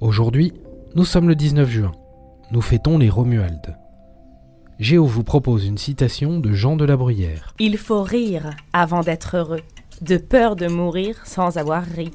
Aujourd'hui, nous sommes le 19 juin. Nous fêtons les Romualdes. Géo vous propose une citation de Jean de la Bruyère. Il faut rire avant d'être heureux, de peur de mourir sans avoir ri.